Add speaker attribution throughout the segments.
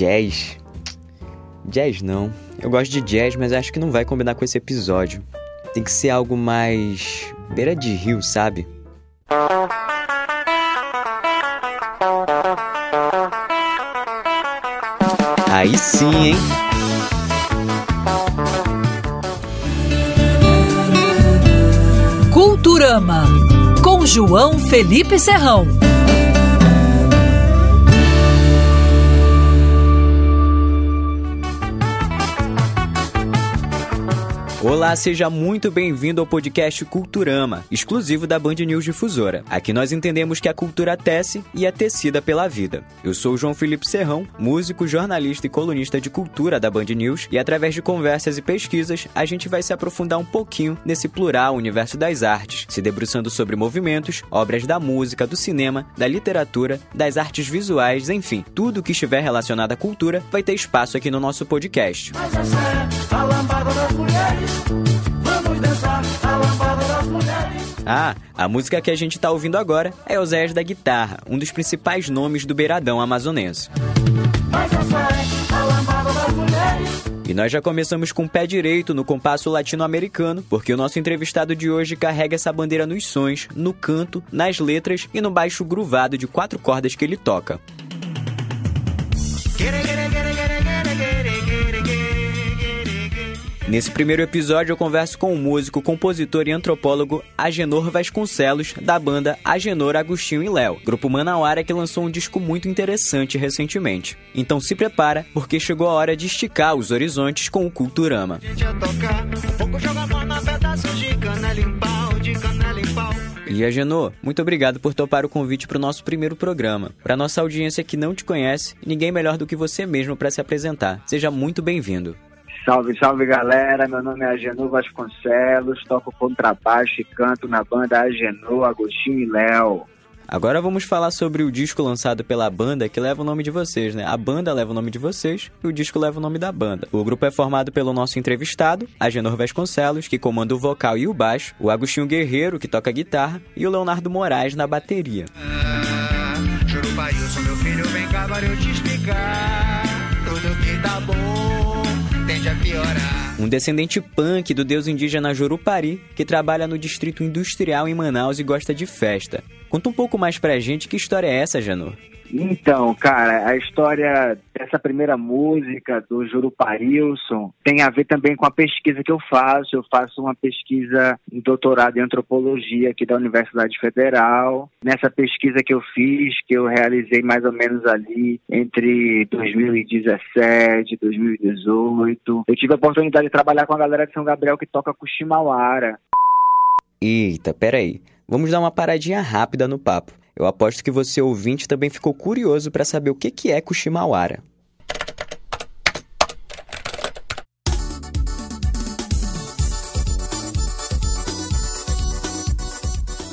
Speaker 1: Jazz. Jazz não. Eu gosto de jazz, mas acho que não vai combinar com esse episódio. Tem que ser algo mais. beira de rio, sabe? Aí sim, hein?
Speaker 2: Culturama, com João Felipe Serrão.
Speaker 1: Olá, seja muito bem-vindo ao podcast Culturama, exclusivo da Band News Difusora. Aqui nós entendemos que a cultura tece e é tecida pela vida. Eu sou João Felipe Serrão, músico, jornalista e colunista de cultura da Band News, e através de conversas e pesquisas, a gente vai se aprofundar um pouquinho nesse plural universo das artes, se debruçando sobre movimentos, obras da música, do cinema, da literatura, das artes visuais, enfim, tudo que estiver relacionado à cultura vai ter espaço aqui no nosso podcast. Mas essa é a das mulheres. Ah, a música que a gente está ouvindo agora é Oséias da Guitarra, um dos principais nomes do beiradão amazonense. É. E nós já começamos com o pé direito no compasso latino-americano, porque o nosso entrevistado de hoje carrega essa bandeira nos sons, no canto, nas letras e no baixo gruvado de quatro cordas que ele toca. Nesse primeiro episódio, eu converso com o músico, compositor e antropólogo Agenor Vasconcelos, da banda Agenor Agostinho e Léo, grupo Manauara que lançou um disco muito interessante recentemente. Então se prepara, porque chegou a hora de esticar os horizontes com o Culturama. E Agenor, muito obrigado por topar o convite para o nosso primeiro programa. Para nossa audiência que não te conhece, ninguém melhor do que você mesmo para se apresentar. Seja muito bem-vindo.
Speaker 3: Salve, salve galera, meu nome é Agenor Vasconcelos, toco contrabaixo e canto na banda Agenor, Agostinho e Léo.
Speaker 1: Agora vamos falar sobre o disco lançado pela banda que leva o nome de vocês, né? A banda leva o nome de vocês e o disco leva o nome da banda. O grupo é formado pelo nosso entrevistado, Agenor Vasconcelos, que comanda o vocal e o baixo, o Agostinho Guerreiro, que toca guitarra, e o Leonardo Moraes na bateria. Ah, Jurubaíu, meu filho, vem cá eu te explicar tudo que tá bom Um descendente punk do deus indígena Jurupari, que trabalha no distrito industrial em Manaus e gosta de festa. Conta um pouco mais pra gente que história é essa, Janor.
Speaker 3: Então, cara, a história dessa primeira música do Juruparilson tem a ver também com a pesquisa que eu faço. Eu faço uma pesquisa de doutorado em antropologia aqui da Universidade Federal. Nessa pesquisa que eu fiz, que eu realizei mais ou menos ali entre 2017 e 2018, eu tive a oportunidade de trabalhar com a galera de São Gabriel que toca com Chimauara.
Speaker 1: Eita, peraí. Vamos dar uma paradinha rápida no papo. Eu aposto que você ouvinte também ficou curioso para saber o que é Kushimawara.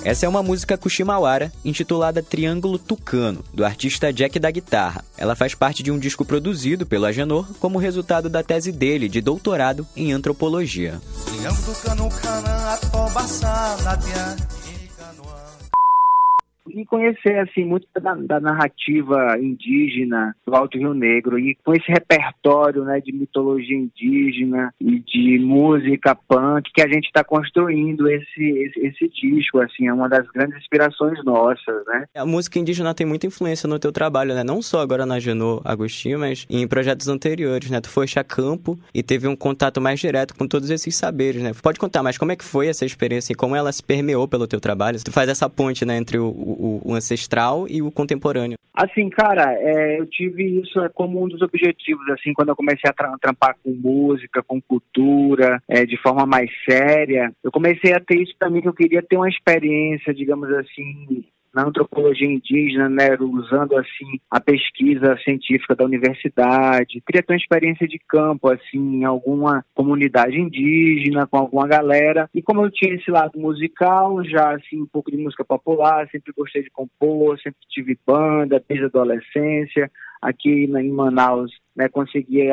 Speaker 1: Essa é uma música Kushimawara, intitulada Triângulo Tucano, do artista Jack da Guitarra. Ela faz parte de um disco produzido pelo Agenor como resultado da tese dele de doutorado em antropologia. Triângulo Tucano,
Speaker 3: e conhecer assim muito da, da, narrativa indígena do Alto Rio Negro. E com esse repertório né, de mitologia indígena e de música punk que a gente está construindo esse, esse, esse, disco assim é uma das grandes inspirações nossas né?
Speaker 1: A música indígena tem muita influência no teu trabalho né? Não só agora na Genô Agostinho mas em projetos anteriores né? Tu foste a campo e teve um contato mais direto com todos esses saberes né? Pode contar mais como é que foi essa experiência e como ela se permeou pelo teu trabalho? Tu faz essa ponte né entre o o, o ancestral e o contemporâneo?
Speaker 3: Assim, cara, é, eu tive isso como um dos objetivos, assim, quando eu comecei a tra trampar com música, com cultura, é, de forma mais séria, eu comecei a ter isso para mim, que eu queria ter uma experiência, digamos assim, na antropologia indígena, né, usando assim a pesquisa científica da universidade. Queria ter uma experiência de campo assim em alguma comunidade indígena, com alguma galera. E como eu tinha esse lado musical, já assim um pouco de música popular, sempre gostei de compor, sempre tive banda desde a adolescência aqui em Manaus né, consegui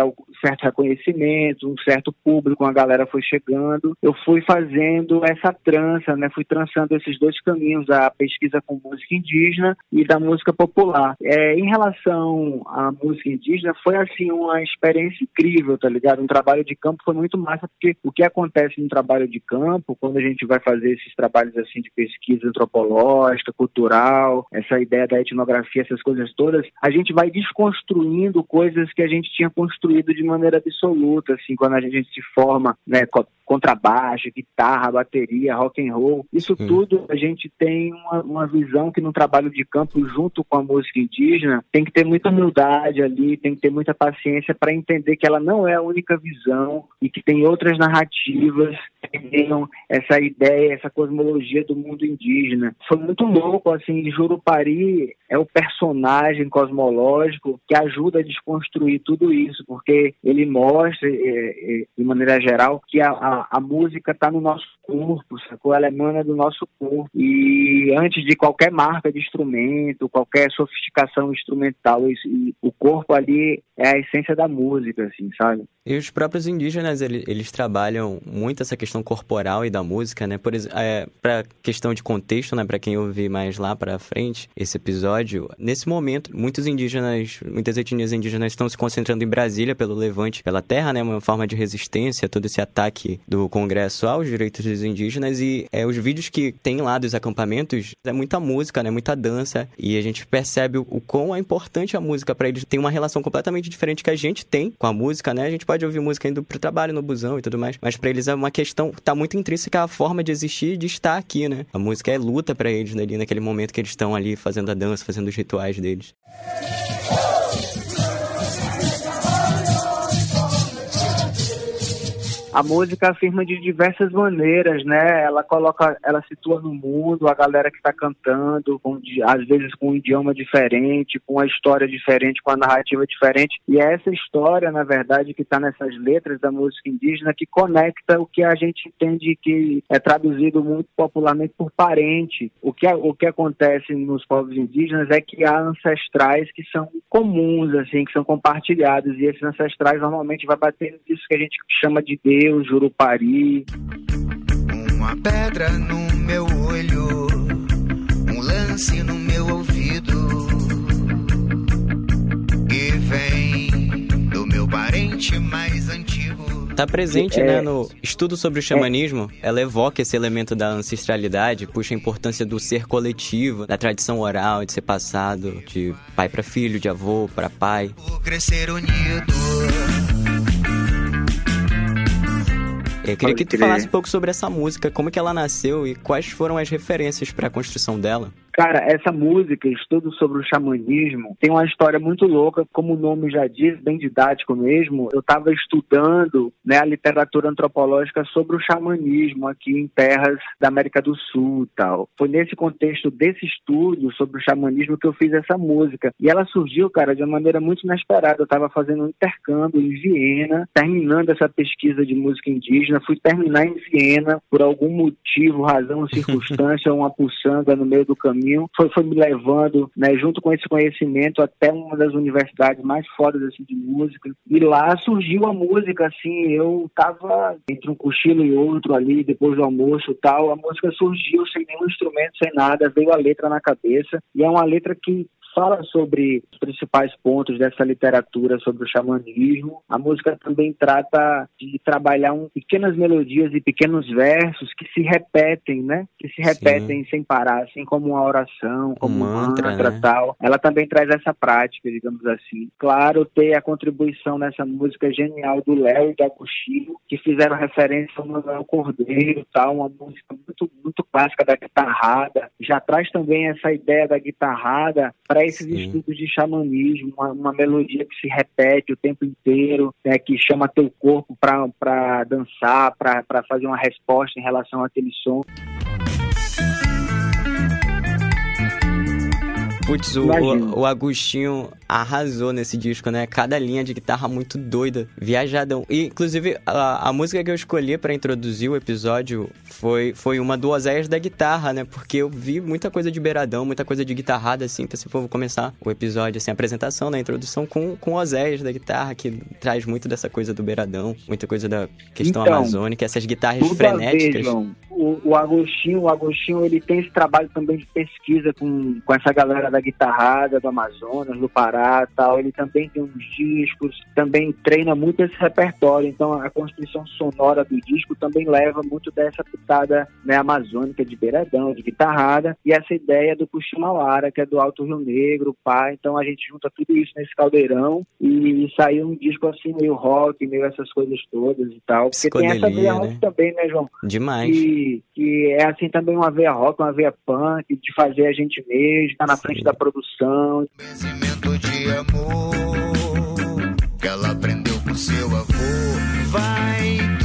Speaker 3: certo reconhecimento, um certo público, a galera foi chegando. Eu fui fazendo essa trança, né, fui trançando esses dois caminhos, a pesquisa com música indígena e da música popular. É, em relação à música indígena, foi assim uma experiência incrível, tá ligado? Um trabalho de campo foi muito massa, porque o que acontece no trabalho de campo, quando a gente vai fazer esses trabalhos assim de pesquisa antropológica, cultural, essa ideia da etnografia, essas coisas todas, a gente vai desconstruindo coisas que a gente tinha construído de maneira absoluta, assim, quando a gente se forma, né, contrabaixo, guitarra, bateria, rock and roll, isso Sim. tudo a gente tem uma, uma, visão que no trabalho de campo, junto com a música indígena, tem que ter muita humildade ali, tem que ter muita paciência para entender que ela não é a única visão e que tem outras narrativas que tenham essa ideia, essa cosmologia do mundo indígena. Foi muito louco, assim, Jurupari é o personagem cosmológico que ajuda a desconstruir tudo isso, porque ele mostra, é, é, de maneira geral, que a, a, a música está no nosso corpo, sacou? Ela emana do nosso corpo. E antes de qualquer marca de instrumento, qualquer sofisticação instrumental, isso, o corpo ali é a essência da música, assim, sabe?
Speaker 1: E os próprios indígenas, eles, eles trabalham muito essa questão corporal e da música, né? Por exemplo, é, para questão de contexto, né? Para quem ouvir mais lá para frente esse episódio, nesse momento, muitos indígenas, muitas etnias indígenas estão se concentrando em Brasília pelo levante pela terra, né? Uma forma de resistência todo esse ataque do Congresso aos direitos dos indígenas e é, os vídeos que tem lá dos acampamentos é muita música, né? Muita dança e a gente percebe o, o quão é importante a música para eles. Tem uma relação completamente diferente que a gente tem com a música, né? A gente pode ouvir música indo pro trabalho, no busão e tudo mais, mas para eles é uma questão, tá muito intrínseca a forma de existir e de estar aqui, né? A música é luta para eles ali naquele momento que eles estão ali fazendo a dança, fazendo os rituais deles.
Speaker 3: A música afirma de diversas maneiras, né? Ela coloca, ela situa no mundo a galera que está cantando, com, às vezes com um idioma diferente, com uma história diferente, com a narrativa diferente. E é essa história, na verdade, que está nessas letras da música indígena que conecta o que a gente entende que é traduzido muito popularmente por parente. O que, o que acontece nos povos indígenas é que há ancestrais que são comuns, assim, que são compartilhados, e esses ancestrais normalmente vai bater nisso que a gente chama de Deus Deus, Jurupari.
Speaker 4: Uma pedra no meu olho, um lance no meu ouvido, que vem do meu parente mais antigo.
Speaker 1: Tá presente, né, é, né, no estudo sobre o xamanismo, é, ela evoca esse elemento da ancestralidade, puxa a importância do ser coletivo, da tradição oral, de ser passado de pai para filho, de avô para pai.
Speaker 4: Vou crescer unido
Speaker 1: Eu queria que tu falasse um pouco sobre essa música, como que ela nasceu e quais foram as referências para a construção dela.
Speaker 3: Cara, essa música, estudo sobre o xamanismo, tem uma história muito louca, como o nome já diz, bem didático mesmo. Eu estava estudando né, a literatura antropológica sobre o xamanismo aqui em terras da América do Sul tal. Foi nesse contexto desse estudo sobre o xamanismo que eu fiz essa música. E ela surgiu, cara, de uma maneira muito inesperada. Eu estava fazendo um intercâmbio em Viena, terminando essa pesquisa de música indígena. Fui terminar em Viena por algum motivo, razão, circunstância, uma puçanga no meio do caminho foi, foi me levando, né, junto com esse conhecimento, até uma das universidades mais fodas assim, de música. E lá surgiu a música, assim, eu tava entre um cochilo e outro ali, depois do almoço tal, a música surgiu sem nenhum instrumento, sem nada, veio a letra na cabeça, e é uma letra que fala sobre os principais pontos dessa literatura sobre o xamanismo. A música também trata de trabalhar um, pequenas melodias e pequenos versos que se repetem, né? Que se repetem Sim. sem parar, assim como uma oração, como um mantra, mantra né? tal. Ela também traz essa prática, digamos assim. Claro, ter a contribuição nessa música genial do Léo e da Cuchillo, que fizeram referência ao Manuel Cordeiro, tal, uma música muito, muito clássica da guitarrada. Já traz também essa ideia da guitarrada para esses Sim. estudos de xamanismo, uma, uma, melodia que se repete o tempo inteiro, né, que chama teu corpo para dançar, para fazer uma resposta em relação àquele som.
Speaker 1: Putz, o, o, o, Agostinho arrasou nesse disco, né? Cada linha de guitarra muito doida, viajadão. E, inclusive, a, a música que eu escolhi para introduzir o episódio foi, foi uma do Oséias da guitarra, né? Porque eu vi muita coisa de beiradão, muita coisa de guitarrada, assim. Então, se for, vou começar o episódio, assim, a apresentação, né? A introdução com, com o Oséias da guitarra, que traz muito dessa coisa do beiradão, muita coisa da questão então, amazônica, essas guitarras frenéticas. Vez,
Speaker 3: o, o Agostinho, o Agostinho, ele tem esse trabalho também de pesquisa com, com essa galera da guitarrada do Amazonas, do Pará tal. Ele também tem uns discos, também treina muito esse repertório. Então a construção sonora do disco também leva muito dessa pitada né, amazônica de beiradão, de guitarrada, e essa ideia do Puximauara, que é do Alto Rio Negro, pá. Então a gente junta tudo isso nesse caldeirão e, e saiu um disco assim meio rock, meio essas coisas todas e tal. Porque tem essa rock né? também, né, João?
Speaker 1: Demais.
Speaker 3: Que, que é assim também uma veia rock, uma veia punk, de fazer a gente mesmo, estar tá na Sim. frente da produção. Conhecimento de amor que ela aprendeu com seu avô,
Speaker 1: vai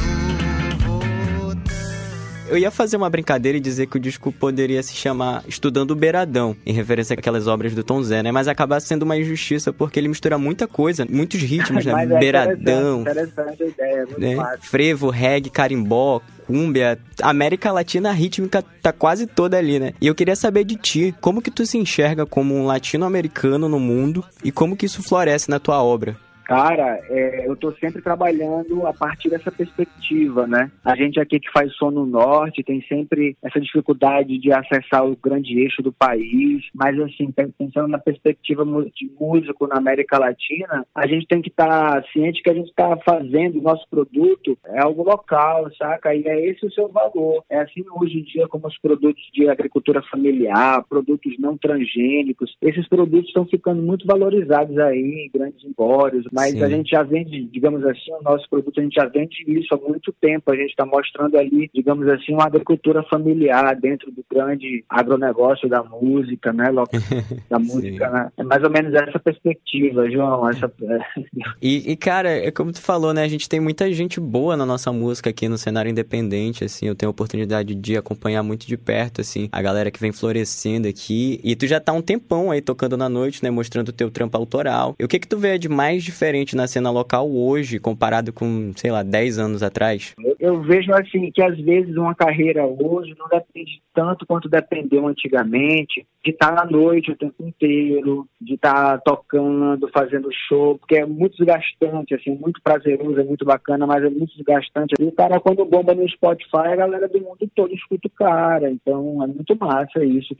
Speaker 1: eu ia fazer uma brincadeira e dizer que o disco poderia se chamar Estudando o Beiradão, em referência àquelas obras do Tom Zé, né? Mas acaba sendo uma injustiça porque ele mistura muita coisa, muitos ritmos, né? É Beiradão. Interessante, interessante a ideia, muito né? Frevo, reggae, carimbó, cúmbia, América Latina rítmica tá quase toda ali, né? E eu queria saber de ti, como que tu se enxerga como um latino-americano no mundo e como que isso floresce na tua obra?
Speaker 3: Cara, é, eu estou sempre trabalhando a partir dessa perspectiva, né? A gente aqui que faz som no norte tem sempre essa dificuldade de acessar o grande eixo do país, mas assim, pensando na perspectiva de músico na América Latina, a gente tem que estar tá ciente que a gente está fazendo o nosso produto é algo local, saca? E é esse o seu valor. É assim hoje em dia como os produtos de agricultura familiar, produtos não transgênicos, esses produtos estão ficando muito valorizados aí em grandes embórios, mas Sim. a gente já vende, digamos assim, o nosso produto, a gente já vende isso há muito tempo. A gente está mostrando ali, digamos assim, uma agricultura familiar dentro do grande agronegócio da música, né? Da música, né? É mais ou menos essa perspectiva, João. Essa...
Speaker 1: e, e, cara, é como tu falou, né? A gente tem muita gente boa na nossa música aqui no cenário independente, assim. Eu tenho a oportunidade de acompanhar muito de perto, assim, a galera que vem florescendo aqui. E tu já tá um tempão aí tocando na noite, né? Mostrando o teu trampo autoral. E o que que tu vê de mais diferente diferente na cena local hoje, comparado com, sei lá, 10 anos atrás?
Speaker 3: Eu vejo assim que às vezes uma carreira hoje não depende tanto quanto dependeu antigamente de estar na noite o tempo inteiro, de estar tocando, fazendo show, porque é muito desgastante, assim, muito prazeroso, é muito bacana, mas é muito desgastante. E o cara, quando bomba no Spotify, a galera do mundo todo escuta o cara, então é muito massa isso.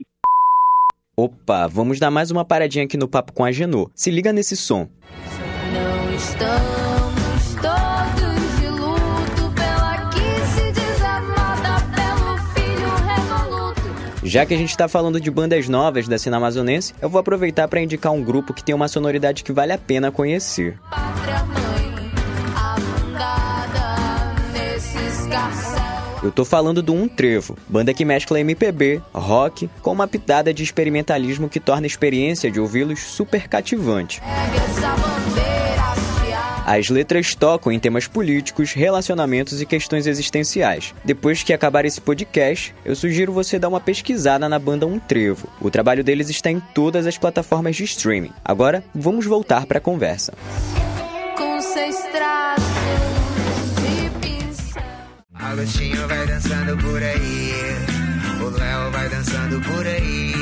Speaker 1: Opa, vamos dar mais uma paradinha aqui no papo com a Genô. Se liga nesse som. Estamos todos de luto pela que se desamada pelo filho revoluto. Já que a gente está falando de bandas novas da cena amazonense, eu vou aproveitar para indicar um grupo que tem uma sonoridade que vale a pena conhecer. Eu tô falando do Um Trevo, banda que mescla MPB, rock, com uma pitada de experimentalismo que torna a experiência de ouvi-los super cativante. As letras tocam em temas políticos, relacionamentos e questões existenciais. Depois que acabar esse podcast, eu sugiro você dar uma pesquisada na banda Um Trevo. O trabalho deles está em todas as plataformas de streaming. Agora, vamos voltar para a conversa. Agostinho vai dançando por aí. O Léo vai dançando por aí.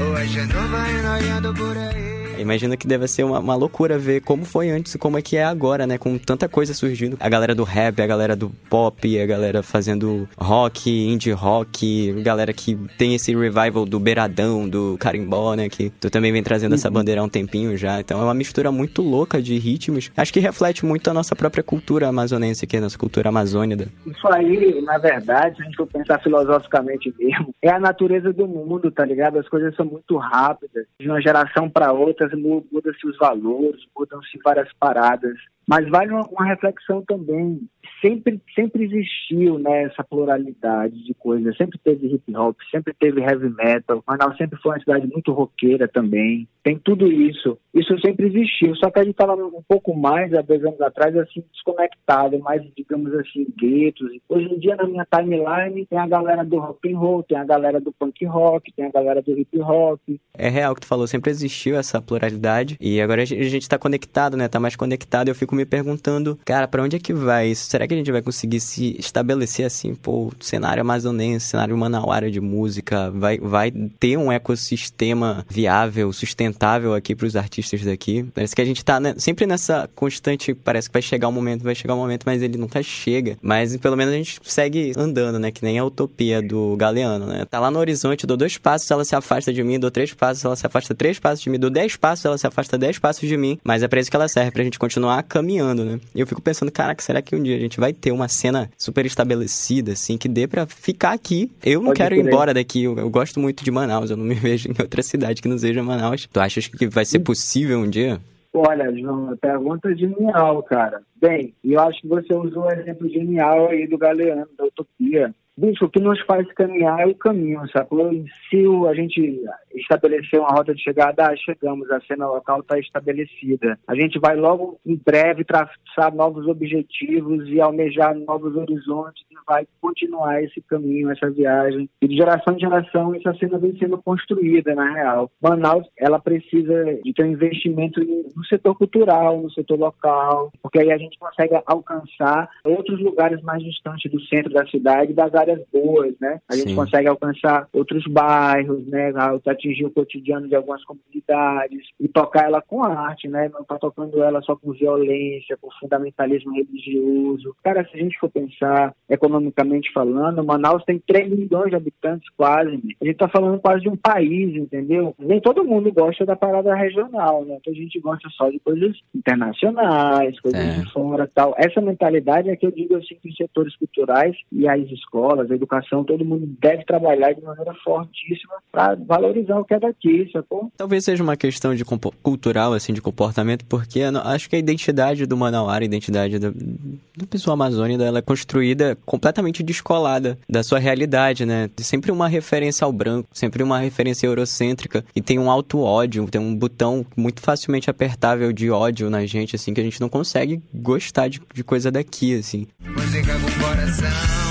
Speaker 1: O Ageno vai olhando por aí. Imagino que deve ser uma, uma, loucura ver como foi antes e como é que é agora, né? Com tanta coisa surgindo. A galera do rap, a galera do pop, a galera fazendo rock, indie rock, galera que tem esse revival do beiradão, do carimbó, né? Que tu também vem trazendo essa uhum. bandeira há um tempinho já. Então é uma mistura muito louca de ritmos. Acho que reflete muito a nossa própria cultura amazonense aqui, a nossa cultura amazônica.
Speaker 3: Isso aí, na verdade, se a gente for pensar filosoficamente mesmo, é a natureza do mundo, tá ligado? As coisas são muito rápidas, de uma geração para outra muda-se os valores, mudam-se várias paradas. Mas vale uma, uma reflexão também sempre, sempre existiu né, essa pluralidade de coisas. Sempre teve hip hop, sempre teve heavy metal. Manaus sempre foi uma cidade muito roqueira também. Tem tudo isso. Isso sempre existiu. Só que a gente estava um pouco mais, há dois anos atrás, assim, desconectado, mais, digamos assim, guetos. Hoje em dia, na minha timeline, tem a galera do rock and roll, tem a galera do punk rock, tem a galera do hip hop.
Speaker 1: É real que tu falou, sempre existiu essa pluralidade. E agora a gente está conectado, né? Tá mais conectado. Eu fico me perguntando, cara, para onde é que vai isso? Será que a gente vai conseguir se estabelecer assim, pô, cenário amazonense, cenário manauara de música, vai, vai ter um ecossistema viável, sustentável aqui para os artistas daqui? Parece que a gente tá né, sempre nessa constante, parece que vai chegar um momento, vai chegar um momento, mas ele nunca chega. Mas pelo menos a gente segue andando, né? Que nem a utopia do Galeano, né? Tá lá no horizonte, dou dois passos, ela se afasta de mim, dou três passos, ela se afasta três passos de mim, dou dez passos, ela se afasta dez passos de mim, mas é pra isso que ela serve, pra gente continuar caminhando, né? E eu fico pensando, caraca, será que um dia a gente vai ter uma cena super estabelecida, assim, que dê para ficar aqui. Eu não Pode quero ir embora daqui. Eu, eu, gosto muito de Manaus. Eu não me vejo em outra cidade que não seja Manaus. Tu achas que vai ser possível um dia?
Speaker 3: Olha, João, pergunta genial, cara. Bem, eu acho que você usou um exemplo genial aí do Galeano, da Utopia. Bicho, o que nos faz caminhar é o caminho, sacou? Se a gente estabelecer uma rota de chegada, ah, chegamos, a cena local está estabelecida. A gente vai logo em breve traçar novos objetivos e almejar novos horizontes e vai continuar esse caminho, essa viagem. E de geração em geração, essa cena vem sendo construída, na real. Manaus, ela precisa de ter um investimento no setor cultural, no setor local, porque aí a gente consegue alcançar outros lugares mais distantes do centro da cidade, das áreas boas, né? A gente Sim. consegue alcançar outros bairros, né? Atingir o cotidiano de algumas comunidades e tocar ela com arte, né? Não tá tocando ela só com violência, com fundamentalismo religioso. Cara, se a gente for pensar economicamente falando, Manaus tem 3 milhões de habitantes quase. Né? A gente tá falando quase de um país, entendeu? Nem todo mundo gosta da parada regional, né? Então a gente gosta só de coisas internacionais, coisas é. de fora tal. Essa mentalidade é que eu digo assim que os setores culturais e as escolas escolas, a educação, todo mundo deve trabalhar de maneira fortíssima para valorizar o que é daqui, sacou?
Speaker 1: Talvez seja uma questão de cultural, assim, de comportamento, porque acho que a identidade do Manauara, a identidade do, do pessoal amazônico, ela é construída completamente descolada da sua realidade, né? Sempre uma referência ao branco, sempre uma referência eurocêntrica e tem um alto ódio, tem um botão muito facilmente apertável de ódio na gente, assim, que a gente não consegue gostar de, de coisa daqui, assim. Música com coração.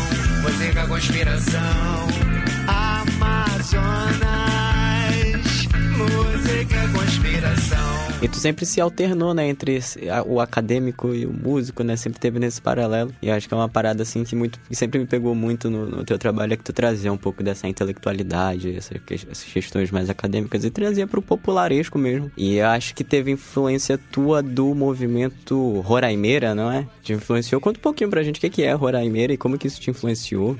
Speaker 1: Música conspiração. Amazonas. Música conspiração. E tu sempre se alternou, né, entre o acadêmico e o músico, né? Sempre teve nesse paralelo. E acho que é uma parada, assim, que, muito, que sempre me pegou muito no, no teu trabalho, é que tu trazia um pouco dessa intelectualidade, essas, essas questões mais acadêmicas, e trazia pro popularesco mesmo. E acho que teve influência tua do movimento Roraimeira, não é? Te influenciou? Conta um pouquinho pra gente o que é Roraimeira e como que isso te influenciou.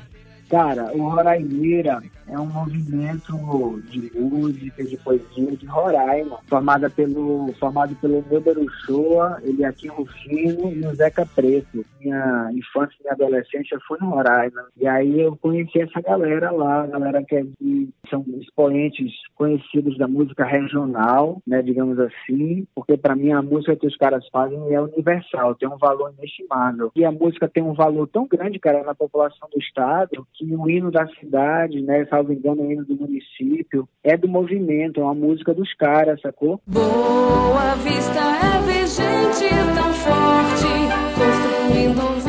Speaker 3: Cara, o Roraimeira é um movimento de música, de poesia de Roraima, formada pelo, formado pelo Neuber Uchoa, Eliakim Rufino e o Zeca Preto. Minha infância e minha adolescência foi no Roraima. E aí eu conheci essa galera lá, a galera que, é de, são expoentes conhecidos da música regional, né, digamos assim, porque para mim a música que os caras fazem é universal, tem um valor inestimável. E a música tem um valor tão grande, cara, na população do estado, que o hino da cidade, né, salvo engano, hino do município, é do movimento, é uma música dos caras, sacou? Boa Vista é vigente tão forte, construindo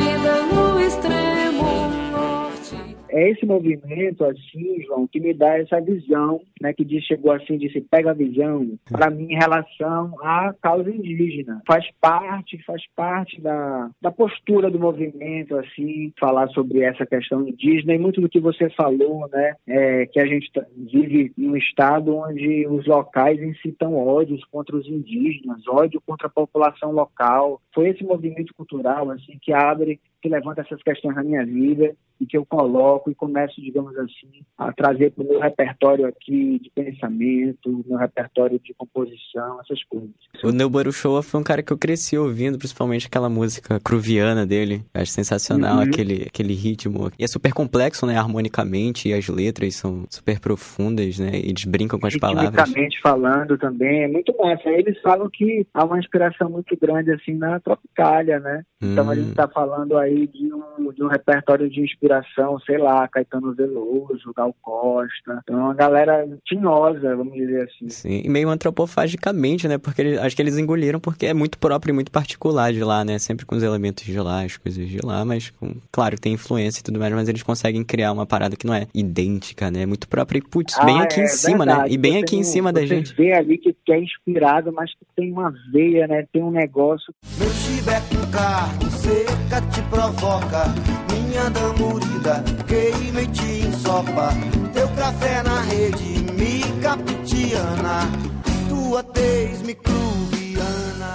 Speaker 3: é esse movimento, assim, João, que me dá essa visão, né, que diz, chegou assim, disse, pega a visão, para mim, em relação à causa indígena. Faz parte, faz parte da, da postura do movimento, assim, falar sobre essa questão indígena e muito do que você falou, né, é, que a gente tá, vive em um estado onde os locais incitam ódios contra os indígenas, ódio contra a população local. Foi esse movimento cultural, assim, que abre que levanta essas questões na minha vida e que eu coloco e começo, digamos assim, a trazer para o meu repertório aqui de, pensamento, meu repertório de composição, essas coisas.
Speaker 1: O Neu Show foi um cara que eu cresci ouvindo, principalmente aquela música cruviana dele. Eu acho sensacional uhum. aquele, aquele ritmo. E é super complexo, né, harmonicamente, e as letras são super profundas, né? Eles brincam com as palavras.
Speaker 3: falando também, é muito massa. Eles falam que há uma inspiração muito grande, assim, na Tropicália, né? Então a gente está hum. falando aí de um, de um repertório de inspiração, sei lá, Caetano Veloso, Gal Costa. Então é uma galera tinhosa, vamos dizer assim.
Speaker 1: Sim, e meio antropofagicamente, né? Porque eles, acho que eles engoliram porque é muito próprio e muito particular de lá, né? Sempre com os elementos de lá, as coisas de lá, mas com, claro, tem influência e tudo mais, mas eles conseguem criar uma parada que não é idêntica, né? É muito própria e, putz, bem ah, aqui é, em cima, né? verdade. né? E bem você aqui em cima da gente.
Speaker 3: Você vê ali que, que é inspirado, mas que tem uma veia, né? Tem um negócio.
Speaker 4: Meu chibeco carne seca te provoca, minha damurida queima e te ensopa. Teu café na rede me capitiana, tua tez me cruviana.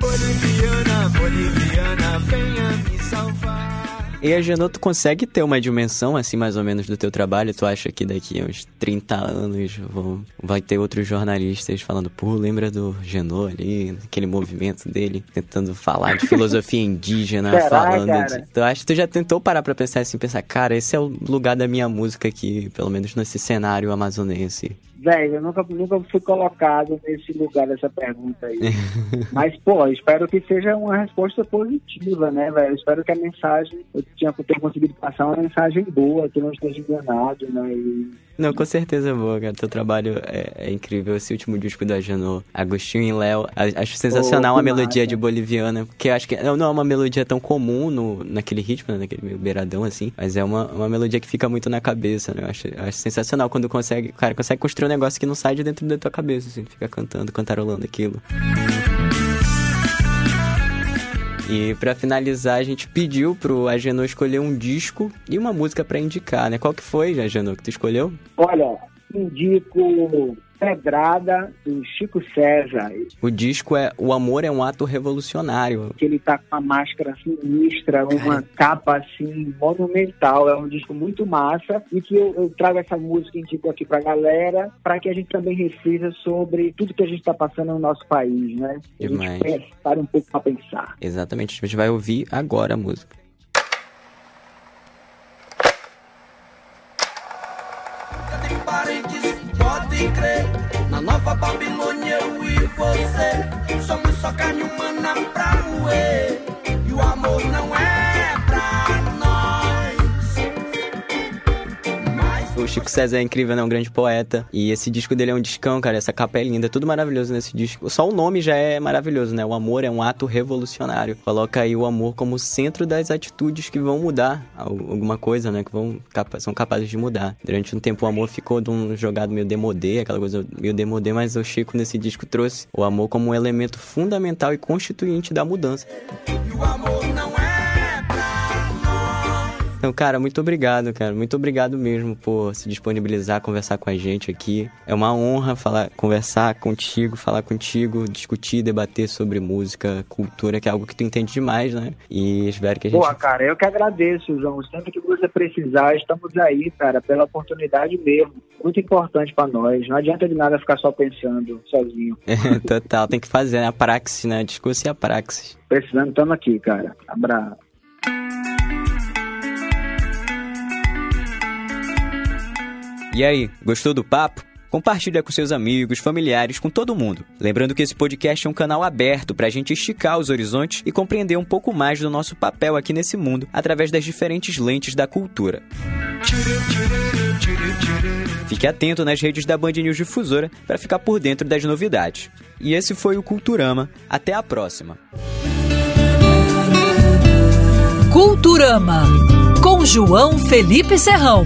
Speaker 4: Boliviana, boliviana, venha me salvar.
Speaker 1: E a Genô, tu consegue ter uma dimensão, assim, mais ou menos, do teu trabalho? Tu acha que daqui a uns 30 anos vão, vai ter outros jornalistas falando, pô, lembra do Genô ali, aquele movimento dele, tentando falar de filosofia indígena, Será, falando... De... Tu acha que tu já tentou parar pra pensar assim, pensar, cara, esse é o lugar da minha música aqui, pelo menos nesse cenário amazonense?
Speaker 3: Velho, eu nunca, nunca fui colocado nesse lugar dessa pergunta aí. Mas, pô, espero que seja uma resposta positiva, né, velho? Espero que a mensagem, eu tinha conseguido passar uma mensagem boa, que não esteja enganado, né? E
Speaker 1: não, com certeza boa, cara. Teu trabalho é, é, incrível. Esse último disco da Janô, Agostinho e Léo, acho sensacional oh, a melodia de boliviana, porque acho que não é uma melodia tão comum no, naquele ritmo, né, naquele meio beiradão assim, mas é uma, uma melodia que fica muito na cabeça, né? Eu acho, acho sensacional quando consegue, cara, consegue construir um negócio que não sai de dentro da tua cabeça, assim, fica cantando, cantarolando aquilo. E para finalizar, a gente pediu pro Agenor escolher um disco e uma música para indicar, né? Qual que foi, Agenor, que tu escolheu?
Speaker 3: Olha, indico Pedrada, do Chico César.
Speaker 1: O disco é O Amor é um Ato Revolucionário.
Speaker 3: Que ele tá com uma máscara sinistra, uma capa assim monumental. É um disco muito massa e que eu, eu trago essa música e indico aqui pra galera, para que a gente também reflita sobre tudo que a gente tá passando no nosso país, né?
Speaker 1: Demais. A
Speaker 3: gente para um pouco pra pensar.
Speaker 1: Exatamente. A gente vai ouvir agora a música.
Speaker 4: Somos só carne
Speaker 1: Chico César é incrível, né? Um grande poeta. E esse disco dele é um discão, cara. Essa capa é linda. É tudo maravilhoso nesse disco. Só o nome já é maravilhoso, né? O amor é um ato revolucionário. Coloca aí o amor como centro das atitudes que vão mudar alguma coisa, né? Que vão são capazes de mudar. Durante um tempo o amor ficou de um jogado meio demodê, aquela coisa meio demodê, mas o Chico nesse disco trouxe o amor como um elemento fundamental e constituinte da mudança. E o amor não é então, cara, muito obrigado, cara. Muito obrigado mesmo por se disponibilizar a conversar com a gente aqui. É uma honra falar, conversar contigo, falar contigo, discutir, debater sobre música, cultura, que é algo que tu entende demais, né? E espero que a gente.
Speaker 3: Pô, cara, eu que agradeço, João. Sempre que você precisar, estamos aí, cara, pela oportunidade mesmo. Muito importante para nós. Não adianta de nada ficar só pensando sozinho.
Speaker 1: É, total, tem que fazer, né? A praxis, né? Discurso e a praxis.
Speaker 3: Precisando, estamos aqui, cara. Abraço.
Speaker 1: E aí, gostou do papo? Compartilha com seus amigos, familiares, com todo mundo. Lembrando que esse podcast é um canal aberto para a gente esticar os horizontes e compreender um pouco mais do nosso papel aqui nesse mundo através das diferentes lentes da cultura. Fique atento nas redes da Band News Difusora para ficar por dentro das novidades. E esse foi o Culturama. Até a próxima.
Speaker 2: Culturama com João Felipe Serrão.